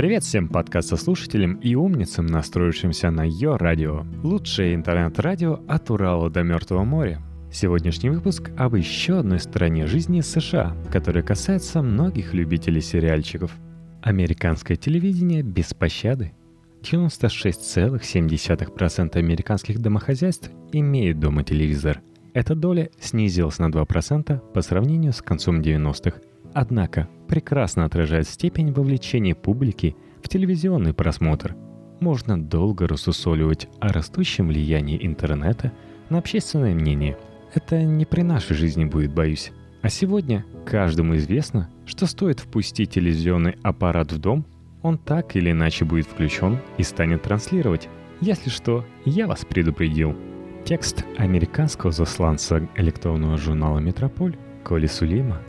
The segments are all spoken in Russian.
Привет всем подкастослушателям и умницам, настроившимся на Йо Радио. Лучшее интернет-радио от Урала до Мертвого моря. Сегодняшний выпуск об еще одной стороне жизни США, которая касается многих любителей сериальчиков. Американское телевидение без пощады. 96,7% американских домохозяйств имеют дома телевизор. Эта доля снизилась на 2% по сравнению с концом 90-х. Однако прекрасно отражает степень вовлечения публики в телевизионный просмотр. Можно долго рассусоливать о растущем влиянии интернета на общественное мнение. Это не при нашей жизни будет, боюсь. А сегодня каждому известно, что стоит впустить телевизионный аппарат в дом, он так или иначе будет включен и станет транслировать. Если что, я вас предупредил. Текст американского засланца электронного журнала «Метрополь» Коли Сулейма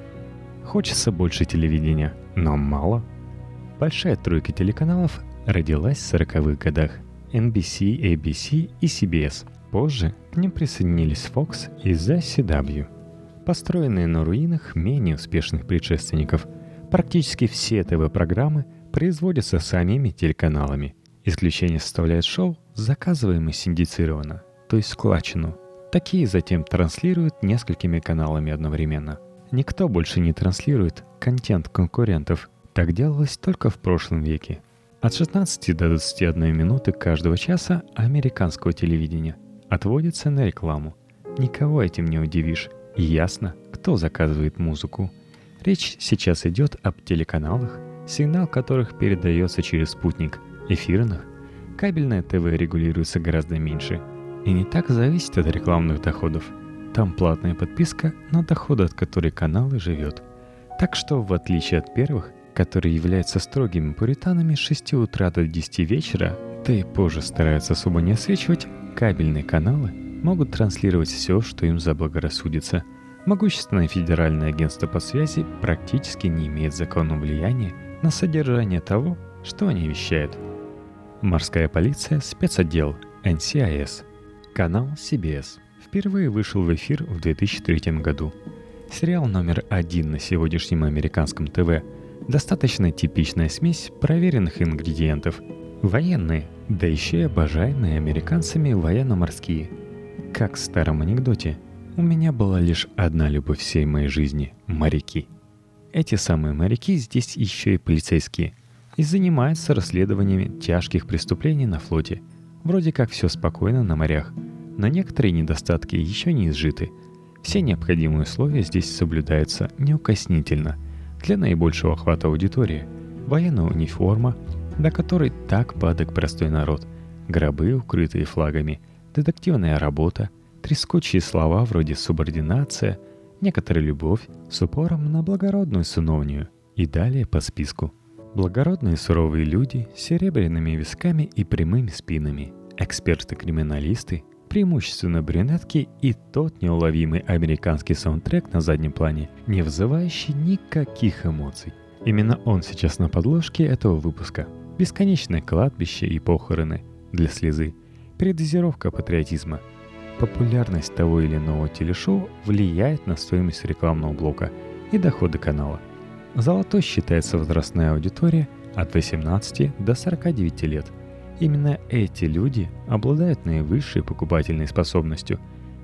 Хочется больше телевидения, но мало. Большая тройка телеканалов родилась в 40-х годах. NBC, ABC и CBS. Позже к ним присоединились Fox и ZCW. Построенные на руинах менее успешных предшественников, практически все ТВ-программы производятся самими телеканалами. Исключение составляет шоу, заказываемое синдицированно, то есть складчину. Такие затем транслируют несколькими каналами одновременно – Никто больше не транслирует контент конкурентов. Так делалось только в прошлом веке. От 16 до 21 минуты каждого часа американского телевидения отводится на рекламу. Никого этим не удивишь. И ясно, кто заказывает музыку. Речь сейчас идет об телеканалах, сигнал которых передается через спутник, эфирных. Кабельное ТВ регулируется гораздо меньше и не так зависит от рекламных доходов – там платная подписка на доходы, от которой канал и живет. Так что, в отличие от первых, которые являются строгими пуританами с 6 утра до 10 вечера, да и позже стараются особо не освечивать, кабельные каналы могут транслировать все, что им заблагорассудится. Могущественное федеральное агентство по связи практически не имеет законного влияния на содержание того, что они вещают. Морская полиция, спецотдел, NCIS, канал CBS – впервые вышел в эфир в 2003 году. Сериал номер один на сегодняшнем американском ТВ – достаточно типичная смесь проверенных ингредиентов. Военные, да еще и обожаемые американцами военно-морские. Как в старом анекдоте, у меня была лишь одна любовь всей моей жизни – моряки. Эти самые моряки здесь еще и полицейские и занимаются расследованиями тяжких преступлений на флоте. Вроде как все спокойно на морях – но некоторые недостатки еще не изжиты. Все необходимые условия здесь соблюдаются неукоснительно для наибольшего охвата аудитории. Военная униформа, до которой так падок простой народ, гробы, укрытые флагами, детективная работа, трескучие слова вроде «субординация», некоторая любовь с упором на благородную сыновнюю и далее по списку. Благородные суровые люди с серебряными висками и прямыми спинами, эксперты-криминалисты, преимущественно брюнетки и тот неуловимый американский саундтрек на заднем плане, не вызывающий никаких эмоций. Именно он сейчас на подложке этого выпуска. Бесконечное кладбище и похороны для слезы. Передозировка патриотизма. Популярность того или иного телешоу влияет на стоимость рекламного блока и доходы канала. Золотой считается возрастная аудитория от 18 до 49 лет – Именно эти люди обладают наивысшей покупательной способностью,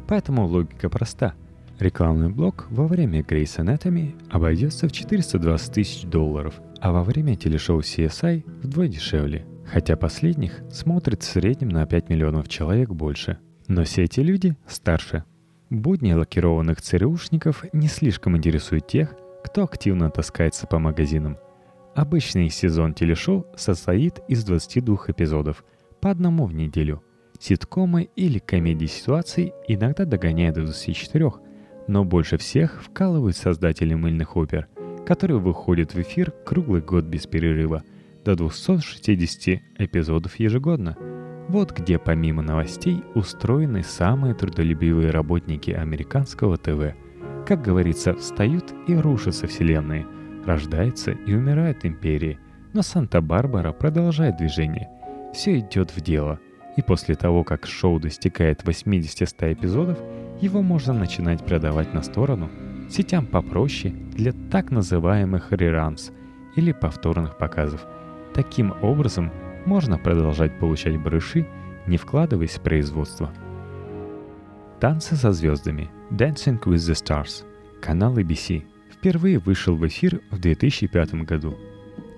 поэтому логика проста. Рекламный блок во время Grey's Anatomy обойдется в 420 тысяч долларов, а во время телешоу CSI вдвое дешевле, хотя последних смотрит в среднем на 5 миллионов человек больше. Но все эти люди старше. Будни лакированных ЦРУшников не слишком интересуют тех, кто активно таскается по магазинам – Обычный сезон телешоу состоит из 22 эпизодов, по одному в неделю. Ситкомы или комедии ситуаций иногда догоняют до 24, но больше всех вкалывают создатели мыльных опер, которые выходят в эфир круглый год без перерыва, до 260 эпизодов ежегодно. Вот где помимо новостей устроены самые трудолюбивые работники американского ТВ. Как говорится, встают и рушатся вселенные – Рождается и умирает империи, но Санта-Барбара продолжает движение. Все идет в дело. И после того, как шоу достигает 80-100 эпизодов, его можно начинать продавать на сторону сетям попроще для так называемых реранс или повторных показов. таким образом можно продолжать получать барыши, не вкладываясь в производство. Танцы со звездами Dancing with the Stars. Канал ABC впервые вышел в эфир в 2005 году.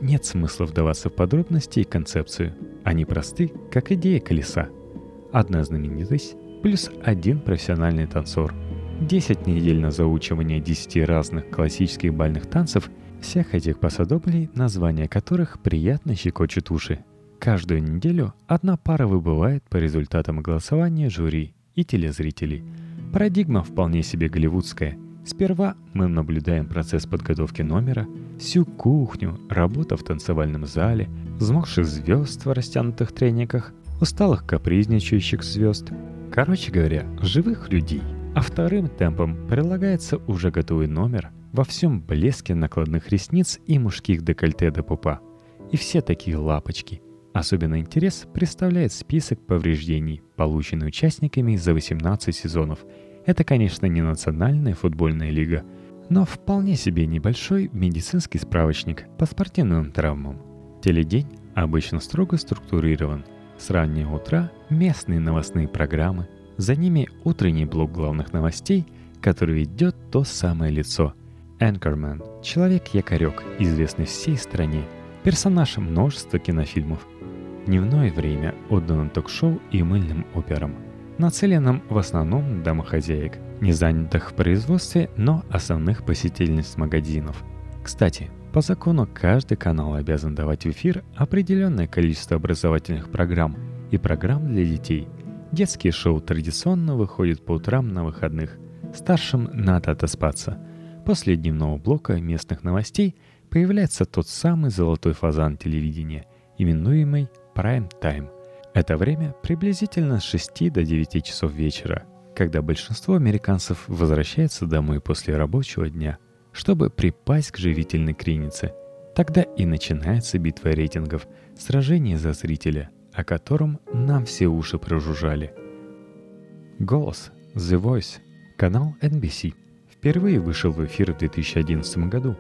Нет смысла вдаваться в подробности и концепцию. Они просты, как идея колеса. Одна знаменитость плюс один профессиональный танцор. 10 недель на заучивание 10 разных классических бальных танцев, всех этих посадоблей, названия которых приятно щекочут уши. Каждую неделю одна пара выбывает по результатам голосования жюри и телезрителей. Парадигма вполне себе голливудская. Сперва мы наблюдаем процесс подготовки номера, всю кухню, работа в танцевальном зале, взмокших звезд в растянутых трениках, усталых капризничающих звезд. Короче говоря, живых людей. А вторым темпом прилагается уже готовый номер во всем блеске накладных ресниц и мужских декольте до пупа. И все такие лапочки. Особенно интерес представляет список повреждений, полученный участниками за 18 сезонов. Это, конечно, не национальная футбольная лига, но вполне себе небольшой медицинский справочник по спортивным травмам. Теледень обычно строго структурирован – с раннего утра местные новостные программы, за ними утренний блок главных новостей, который ведет то самое лицо. Anchorman – человек-якорек, известный всей стране, персонаж множества кинофильмов. Дневное время отдано ток-шоу и мыльным операм, нацеленным в основном на домохозяек, не занятых в производстве, но основных посетительниц магазинов. Кстати, по закону каждый канал обязан давать в эфир определенное количество образовательных программ и программ для детей. Детские шоу традиционно выходят по утрам на выходных. Старшим надо отоспаться. После дневного блока местных новостей появляется тот самый золотой фазан телевидения, именуемый Prime Time. Это время приблизительно с 6 до 9 часов вечера, когда большинство американцев возвращается домой после рабочего дня – чтобы припасть к живительной кринице. Тогда и начинается битва рейтингов, сражение за зрителя, о котором нам все уши прожужжали. Голос, The Voice, канал NBC, впервые вышел в эфир в 2011 году.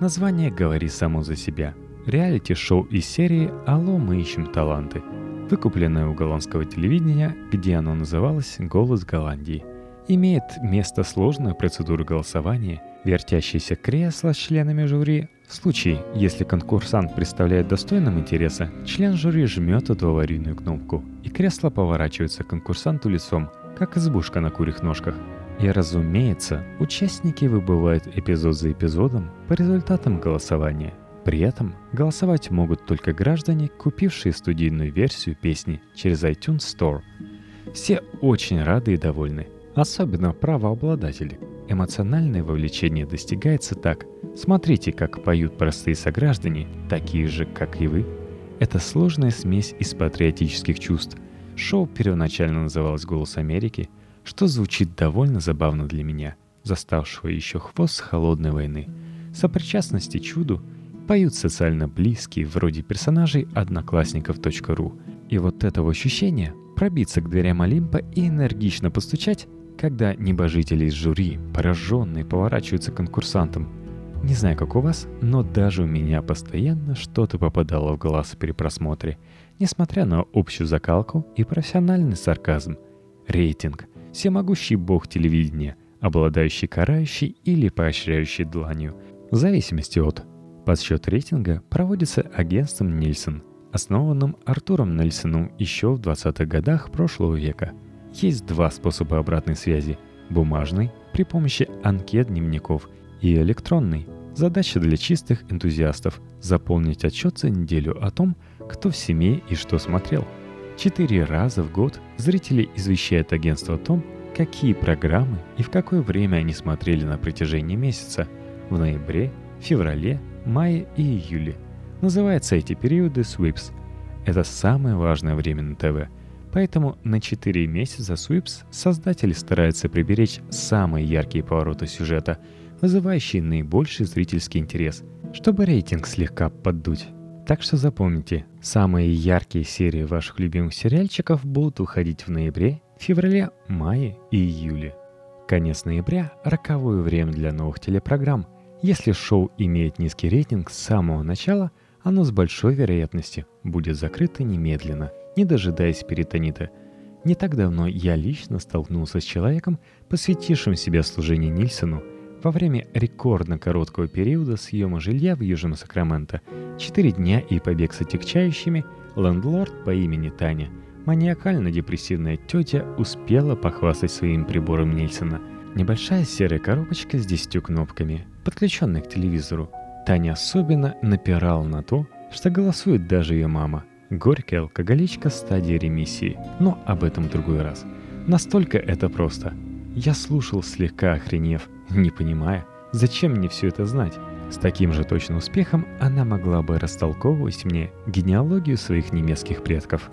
Название говорит само за себя. Реалити-шоу из серии «Алло, мы ищем таланты», выкупленное у голландского телевидения, где оно называлось «Голос Голландии». Имеет место сложная процедура голосования – вертящееся кресло с членами жюри. В случае, если конкурсант представляет достойным интереса, член жюри жмет эту аварийную кнопку, и кресло поворачивается к конкурсанту лицом, как избушка на курьих ножках. И разумеется, участники выбывают эпизод за эпизодом по результатам голосования. При этом голосовать могут только граждане, купившие студийную версию песни через iTunes Store. Все очень рады и довольны, особенно правообладатели – Эмоциональное вовлечение достигается так. Смотрите, как поют простые сограждане, такие же, как и вы. Это сложная смесь из патриотических чувств. Шоу первоначально называлось «Голос Америки», что звучит довольно забавно для меня, заставшего еще хвост холодной войны. Сопричастности чуду поют социально близкие, вроде персонажей одноклассников.ру. И вот этого ощущения пробиться к дверям Олимпа и энергично постучать когда небожители из жюри, пораженные, поворачиваются к конкурсантам. Не знаю, как у вас, но даже у меня постоянно что-то попадало в глаз при просмотре, несмотря на общую закалку и профессиональный сарказм. Рейтинг. Всемогущий бог телевидения, обладающий карающей или поощряющей дланью, в зависимости от. Подсчет рейтинга проводится агентством Нильсон, основанным Артуром Нельсоном еще в 20-х годах прошлого века – есть два способа обратной связи – бумажный при помощи анкет дневников и электронный. Задача для чистых энтузиастов – заполнить отчет за неделю о том, кто в семье и что смотрел. Четыре раза в год зрители извещают агентство о том, какие программы и в какое время они смотрели на протяжении месяца – в ноябре, феврале, мае и июле. Называются эти периоды sweeps. Это самое важное время на ТВ – Поэтому на 4 месяца Суипс создатели стараются приберечь самые яркие повороты сюжета, вызывающие наибольший зрительский интерес, чтобы рейтинг слегка поддуть. Так что запомните, самые яркие серии ваших любимых сериальчиков будут уходить в ноябре, феврале, мае и июле. Конец ноября – роковое время для новых телепрограмм. Если шоу имеет низкий рейтинг с самого начала, оно с большой вероятностью будет закрыто немедленно, не дожидаясь перитонита. Не так давно я лично столкнулся с человеком, посвятившим себя служению Нильсону во время рекордно короткого периода съема жилья в Южном Сакраменто, 4 дня и побег с отягчающими, лендлорд по имени Таня, маниакально-депрессивная тетя, успела похвастать своим прибором Нильсона. Небольшая серая коробочка с 10 кнопками, подключенная к телевизору. Таня особенно напирала на то, что голосует даже ее мама. Горькая алкоголичка стадии ремиссии. Но об этом в другой раз. Настолько это просто. Я слушал, слегка охренев, не понимая, зачем мне все это знать. С таким же точным успехом она могла бы растолковывать мне генеалогию своих немецких предков.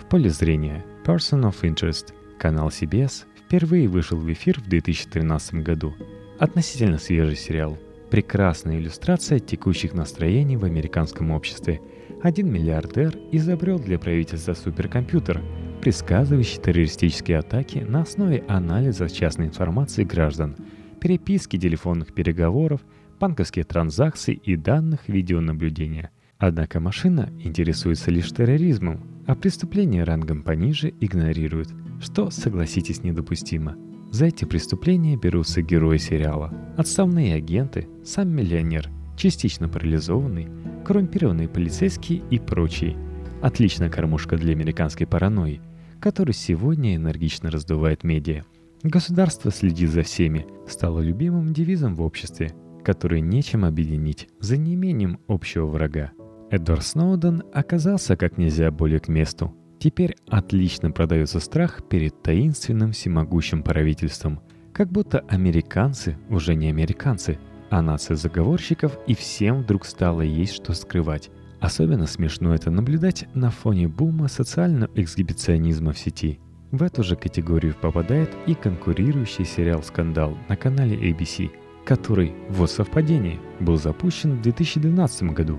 В поле зрения Person of Interest канал CBS впервые вышел в эфир в 2013 году. Относительно свежий сериал. Прекрасная иллюстрация текущих настроений в американском обществе. Один миллиардер изобрел для правительства суперкомпьютер, предсказывающий террористические атаки на основе анализа частной информации граждан – переписки телефонных переговоров, банковские транзакции и данных видеонаблюдения. Однако машина интересуется лишь терроризмом, а преступления рангом пониже игнорирует, что, согласитесь, недопустимо. За эти преступления берутся герои сериала. Отставные агенты, сам миллионер, частично парализованный, коррумпированные полицейские и прочие. Отличная кормушка для американской паранойи, которую сегодня энергично раздувает медиа. Государство следит за всеми стало любимым девизом в обществе, который нечем объединить за неимением общего врага. Эдвард Сноуден оказался как нельзя более к месту. Теперь отлично продается страх перед таинственным всемогущим правительством, как будто американцы уже не американцы, а нация заговорщиков и всем вдруг стало есть что скрывать. Особенно смешно это наблюдать на фоне бума социального эксгибиционизма в сети – в эту же категорию попадает и конкурирующий сериал «Скандал» на канале ABC, который, вот совпадение, был запущен в 2012 году.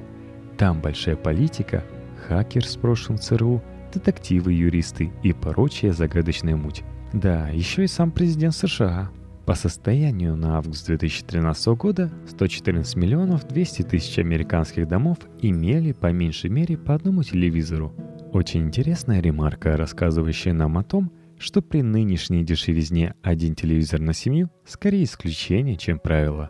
Там большая политика, хакер с прошлым ЦРУ, детективы, юристы и прочая загадочная муть. Да, еще и сам президент США. По состоянию на август 2013 года 114 миллионов 200 тысяч американских домов имели по меньшей мере по одному телевизору – очень интересная ремарка, рассказывающая нам о том, что при нынешней дешевизне один телевизор на семью скорее исключение, чем правило.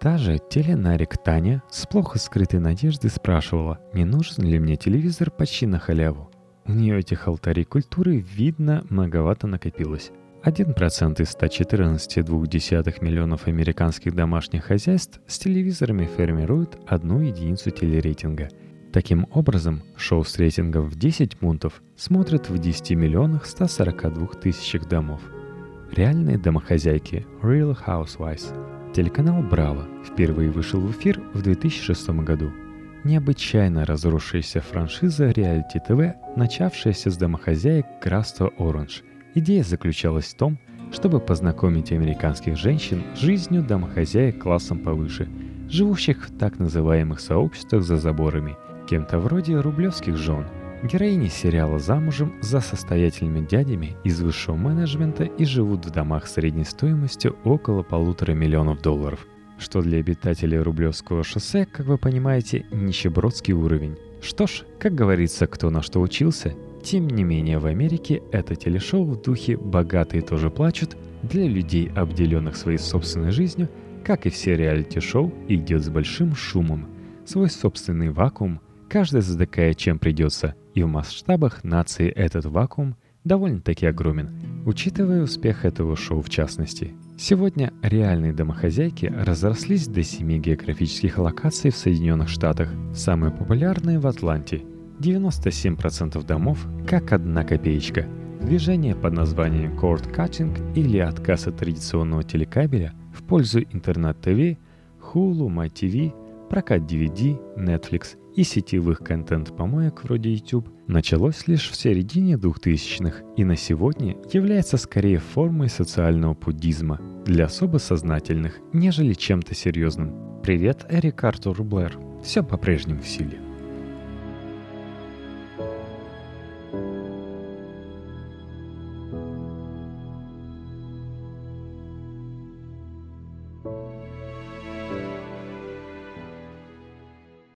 Та же теленарик Таня с плохо скрытой надеждой спрашивала, не нужен ли мне телевизор почти на халяву. У нее этих алтарей культуры, видно, многовато накопилось. 1% из 114,2 миллионов американских домашних хозяйств с телевизорами формируют одну единицу телерейтинга – Таким образом, шоу с рейтингом в 10 пунктов смотрят в 10 миллионах 142 тысячах домов. Реальные домохозяйки Real Housewives. Телеканал «Браво» впервые вышел в эфир в 2006 году. Необычайно разросшаяся франшиза реалити ТВ, начавшаяся с домохозяек графства Оранж. Идея заключалась в том, чтобы познакомить американских женщин с жизнью домохозяек классом повыше, живущих в так называемых сообществах за заборами – кем-то вроде рублевских жен. Героини сериала замужем за состоятельными дядями из высшего менеджмента и живут в домах средней стоимостью около полутора миллионов долларов, что для обитателей Рублевского шоссе, как вы понимаете, нищебродский уровень. Что ж, как говорится, кто на что учился, тем не менее в Америке это телешоу в духе «богатые тоже плачут» для людей, обделенных своей собственной жизнью, как и все реалити-шоу, идет с большим шумом. Свой собственный вакуум – Каждый затыкает чем придется, и в масштабах нации этот вакуум довольно-таки огромен, учитывая успех этого шоу в частности. Сегодня реальные домохозяйки разрослись до семи географических локаций в Соединенных Штатах, самые популярные в Атланте. 97% домов как одна копеечка. Движение под названием Cord Cutting или отказ от традиционного телекабеля в пользу интернет-ТВ, Hulu, MyTV, прокат DVD, Netflix – и сетевых контент-помоек вроде YouTube началось лишь в середине 2000-х и на сегодня является скорее формой социального буддизма для особо сознательных, нежели чем-то серьезным. Привет, Эрик Артур Блэр. Все по-прежнему в силе.